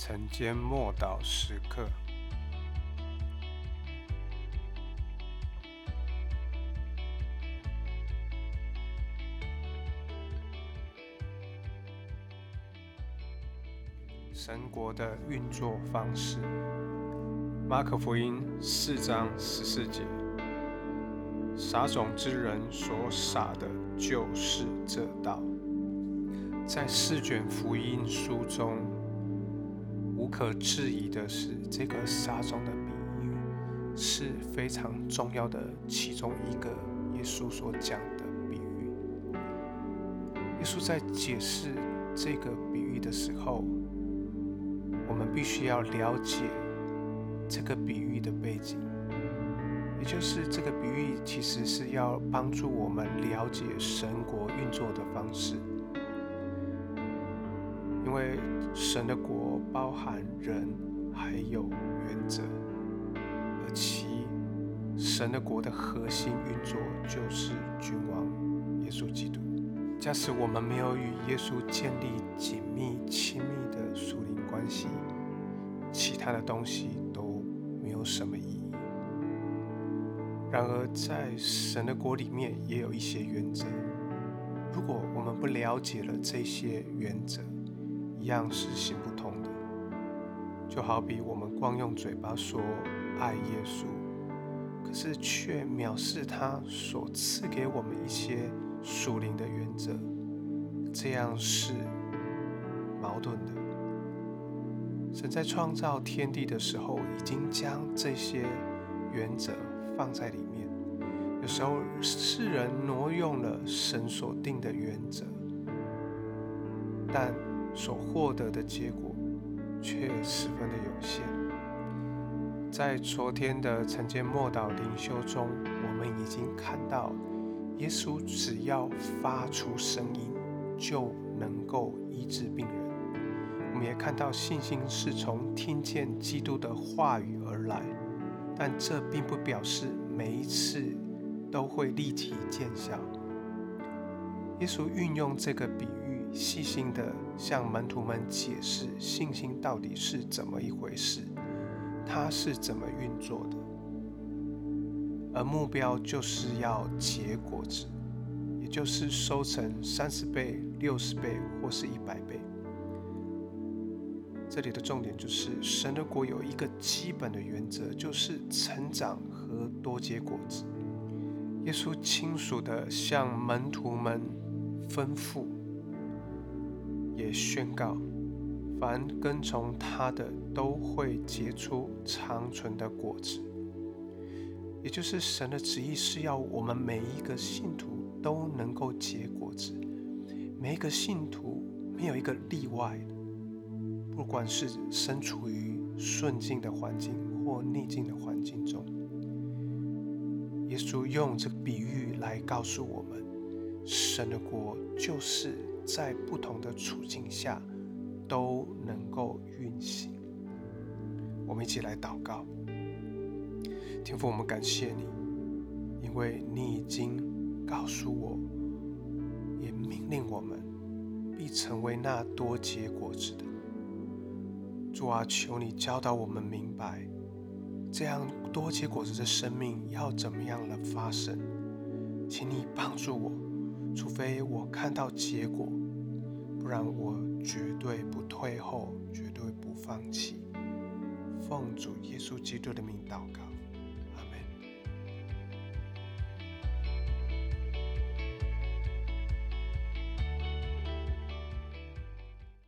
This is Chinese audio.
晨间默祷时刻，神国的运作方式。马可福音四章十四节：撒种之人所撒的，就是这道。在四卷福音书中，无可置疑的是，这个撒种的比喻是非常重要的其中一个耶稣所讲的比喻。耶稣在解释这个比喻的时候，我们必须要了解这个比喻的背景，也就是这个比喻其实是要帮助我们了解神国运作的方式。因为神的国包含人，还有原则，而其神的国的核心运作就是君王耶稣基督。假使我们没有与耶稣建立紧密亲密的属灵关系，其他的东西都没有什么意义。然而，在神的国里面也有一些原则，如果我们不了解了这些原则，一样是行不通的，就好比我们光用嘴巴说爱耶稣，可是却藐视他所赐给我们一些属灵的原则，这样是矛盾的。神在创造天地的时候，已经将这些原则放在里面，有时候世人挪用了神所定的原则，但。所获得的结果却十分的有限。在昨天的晨间默祷灵修中，我们已经看到，耶稣只要发出声音，就能够医治病人。我们也看到，信心是从听见基督的话语而来，但这并不表示每一次都会立即见效。耶稣运用这个比喻。细心的向门徒们解释信心到底是怎么一回事，它是怎么运作的，而目标就是要结果子，也就是收成三十倍、六十倍或是一百倍。这里的重点就是神的国有一个基本的原则，就是成长和多结果子。耶稣亲属的向门徒们吩咐。也宣告，凡跟从他的都会结出长存的果子。也就是神的旨意是要我们每一个信徒都能够结果子，每一个信徒没有一个例外，不管是身处于顺境的环境或逆境的环境中。耶稣用这个比喻来告诉我们，神的国就是。在不同的处境下都能够运行。我们一起来祷告，天父，我们感谢你，因为你已经告诉我，也命令我们必成为那多结果子的。主啊，求你教导我们明白，这样多结果子的生命要怎么样的发生？请你帮助我，除非我看到结果。不然，我绝对不退后，绝对不放弃。奉主耶稣基督的名祷告。